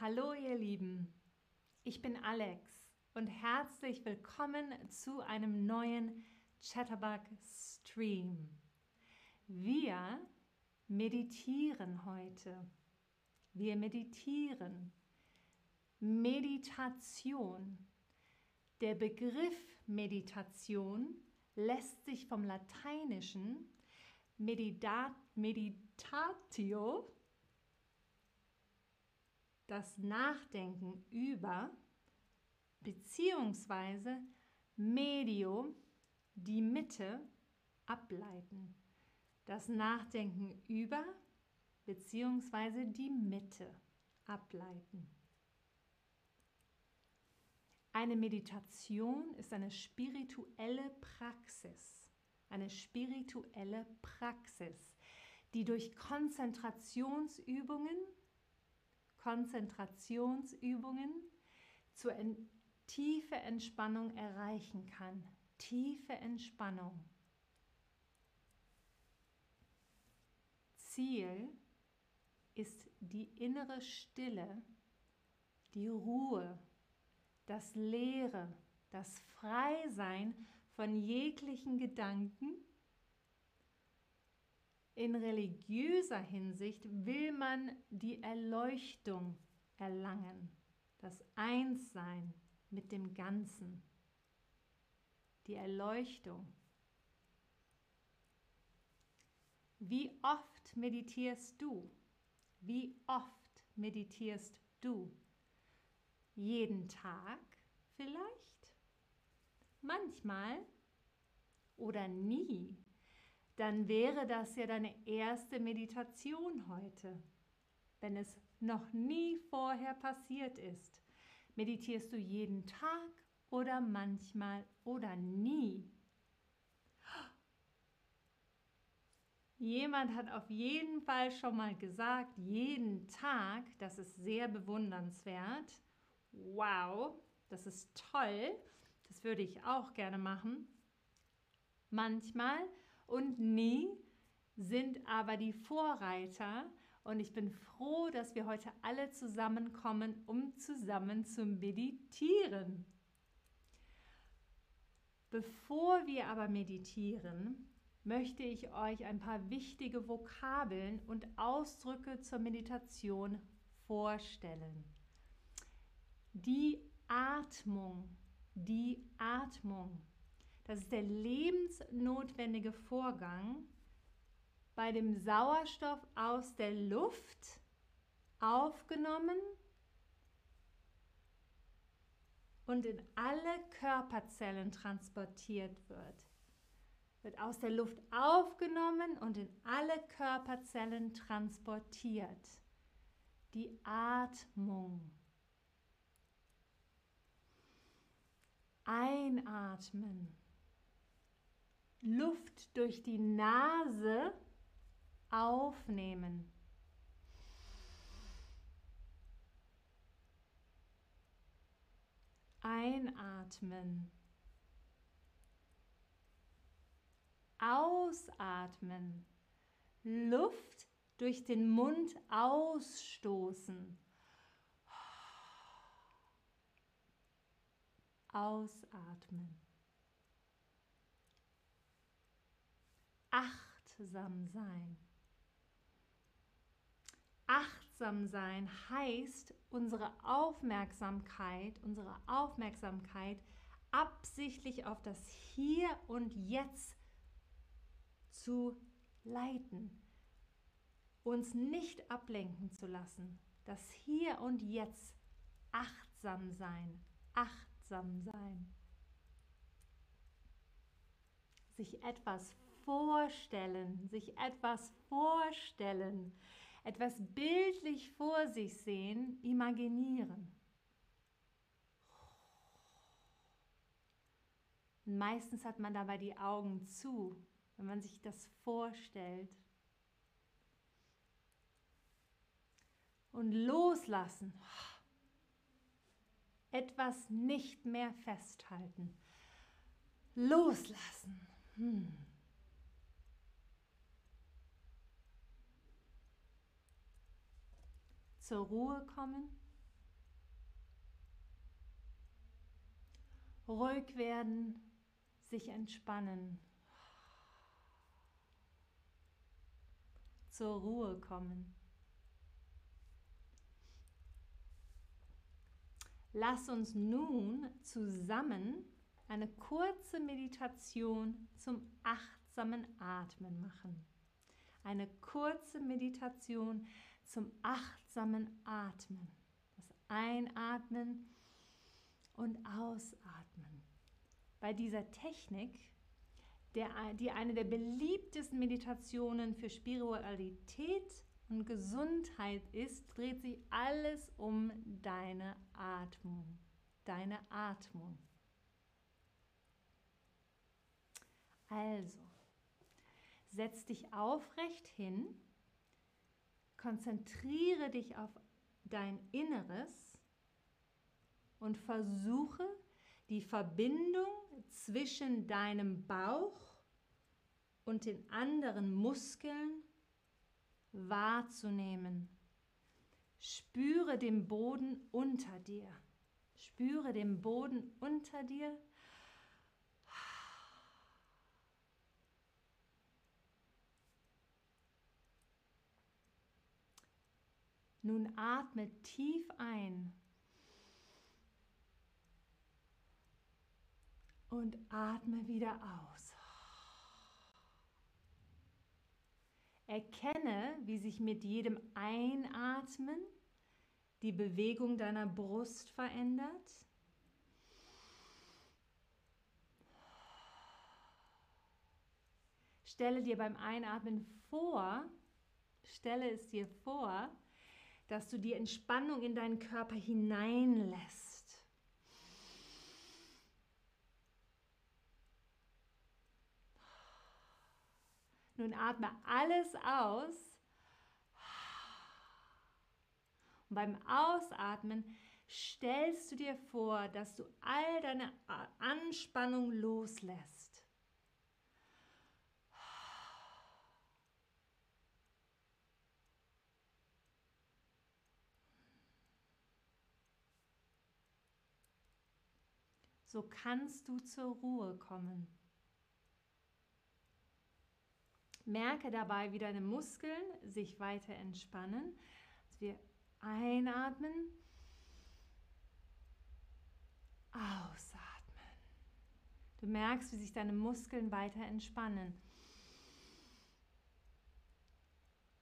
Hallo ihr Lieben, ich bin Alex und herzlich willkommen zu einem neuen Chatterbug Stream. Wir meditieren heute. Wir meditieren. Meditation. Der Begriff Meditation lässt sich vom Lateinischen medita meditatio das Nachdenken über beziehungsweise Medio, die Mitte, ableiten. Das Nachdenken über beziehungsweise die Mitte ableiten. Eine Meditation ist eine spirituelle Praxis, eine spirituelle Praxis, die durch Konzentrationsübungen Konzentrationsübungen zur en tiefe Entspannung erreichen kann. Tiefe Entspannung. Ziel ist die innere Stille, die Ruhe, das Leere, das Freisein von jeglichen Gedanken in religiöser Hinsicht will man die Erleuchtung erlangen, das Einssein mit dem Ganzen, die Erleuchtung. Wie oft meditierst du? Wie oft meditierst du? Jeden Tag vielleicht? Manchmal oder nie? Dann wäre das ja deine erste Meditation heute, wenn es noch nie vorher passiert ist. Meditierst du jeden Tag oder manchmal oder nie? Jemand hat auf jeden Fall schon mal gesagt, jeden Tag, das ist sehr bewundernswert. Wow, das ist toll. Das würde ich auch gerne machen. Manchmal und nie sind aber die Vorreiter. Und ich bin froh, dass wir heute alle zusammenkommen, um zusammen zu meditieren. Bevor wir aber meditieren, möchte ich euch ein paar wichtige Vokabeln und Ausdrücke zur Meditation vorstellen. Die Atmung, die Atmung. Das ist der lebensnotwendige Vorgang, bei dem Sauerstoff aus der Luft aufgenommen und in alle Körperzellen transportiert wird. Wird aus der Luft aufgenommen und in alle Körperzellen transportiert. Die Atmung. Einatmen. Luft durch die Nase aufnehmen. Einatmen. Ausatmen. Luft durch den Mund ausstoßen. Ausatmen. Achtsam sein. Achtsam sein heißt, unsere Aufmerksamkeit, unsere Aufmerksamkeit absichtlich auf das Hier und Jetzt zu leiten, uns nicht ablenken zu lassen. Das Hier und Jetzt achtsam sein, achtsam sein. Sich etwas vorstellen, sich etwas vorstellen, etwas bildlich vor sich sehen, imaginieren. meistens hat man dabei die Augen zu, wenn man sich das vorstellt. Und loslassen. Etwas nicht mehr festhalten. Loslassen. Hm. zur Ruhe kommen, ruhig werden, sich entspannen, zur Ruhe kommen. Lass uns nun zusammen eine kurze Meditation zum achtsamen Atmen machen. Eine kurze Meditation zum achtsamen Atmen. Das Einatmen und Ausatmen. Bei dieser Technik, der, die eine der beliebtesten Meditationen für Spiritualität und Gesundheit ist, dreht sich alles um deine Atmung. Deine Atmung. Also, setz dich aufrecht hin, konzentriere dich auf dein Inneres und versuche die Verbindung zwischen deinem Bauch und den anderen Muskeln wahrzunehmen. Spüre den Boden unter dir. Spüre den Boden unter dir. Nun atme tief ein und atme wieder aus. Erkenne, wie sich mit jedem Einatmen die Bewegung deiner Brust verändert. Stelle dir beim Einatmen vor, stelle es dir vor, dass du die Entspannung in deinen Körper hineinlässt. Nun atme alles aus. Und beim Ausatmen stellst du dir vor, dass du all deine Anspannung loslässt. So kannst du zur Ruhe kommen. Merke dabei, wie deine Muskeln sich weiter entspannen. Also wir einatmen, ausatmen. Du merkst, wie sich deine Muskeln weiter entspannen.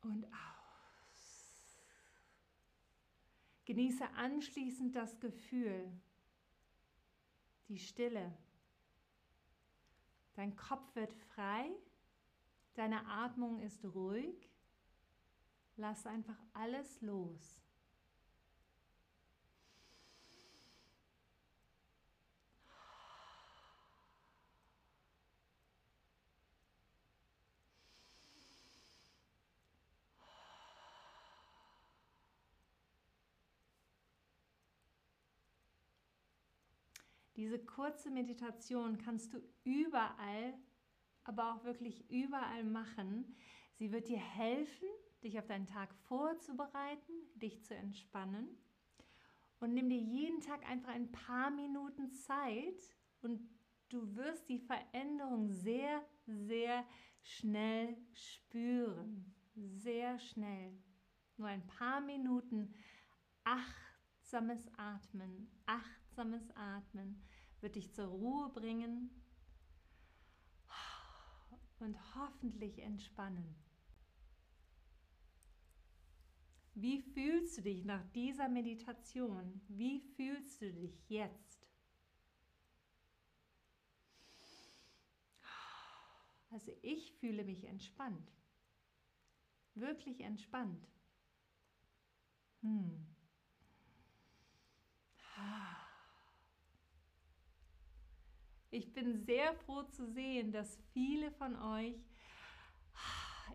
Und aus. Genieße anschließend das Gefühl, die Stille. Dein Kopf wird frei Deine Atmung ist ruhig. Lass einfach alles los. Diese kurze Meditation kannst du überall aber auch wirklich überall machen. Sie wird dir helfen, dich auf deinen Tag vorzubereiten, dich zu entspannen. Und nimm dir jeden Tag einfach ein paar Minuten Zeit und du wirst die Veränderung sehr, sehr schnell spüren. Sehr schnell. Nur ein paar Minuten achtsames Atmen, achtsames Atmen wird dich zur Ruhe bringen und hoffentlich entspannen. Wie fühlst du dich nach dieser Meditation? Wie fühlst du dich jetzt? Also ich fühle mich entspannt. Wirklich entspannt. Hm. Ich bin sehr froh zu sehen, dass viele von euch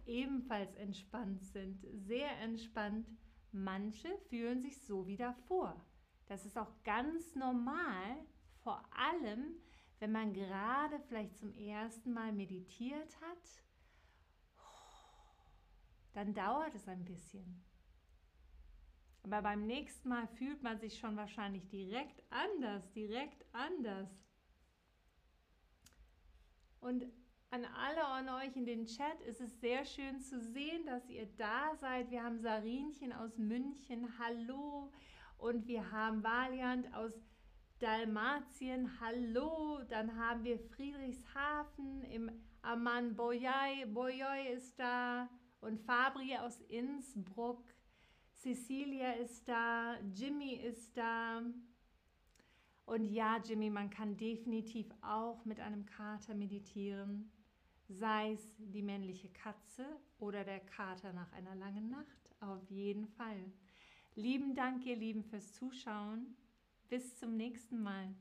ebenfalls entspannt sind, sehr entspannt. Manche fühlen sich so wieder vor. Das ist auch ganz normal, vor allem wenn man gerade vielleicht zum ersten Mal meditiert hat. Dann dauert es ein bisschen. Aber beim nächsten Mal fühlt man sich schon wahrscheinlich direkt anders, direkt anders. Und an alle an euch in den Chat. Es ist sehr schön zu sehen, dass ihr da seid. Wir haben Sarinchen aus München. Hallo. Und wir haben Valiant aus Dalmatien. Hallo. Dann haben wir Friedrichshafen im Aman Boyai. Boyai ist da. Und Fabri aus Innsbruck. Cecilia ist da. Jimmy ist da. Und ja, Jimmy, man kann definitiv auch mit einem Kater meditieren sei es die männliche Katze oder der Kater nach einer langen Nacht. Auf jeden Fall. Lieben Dank, ihr Lieben, fürs Zuschauen. Bis zum nächsten Mal.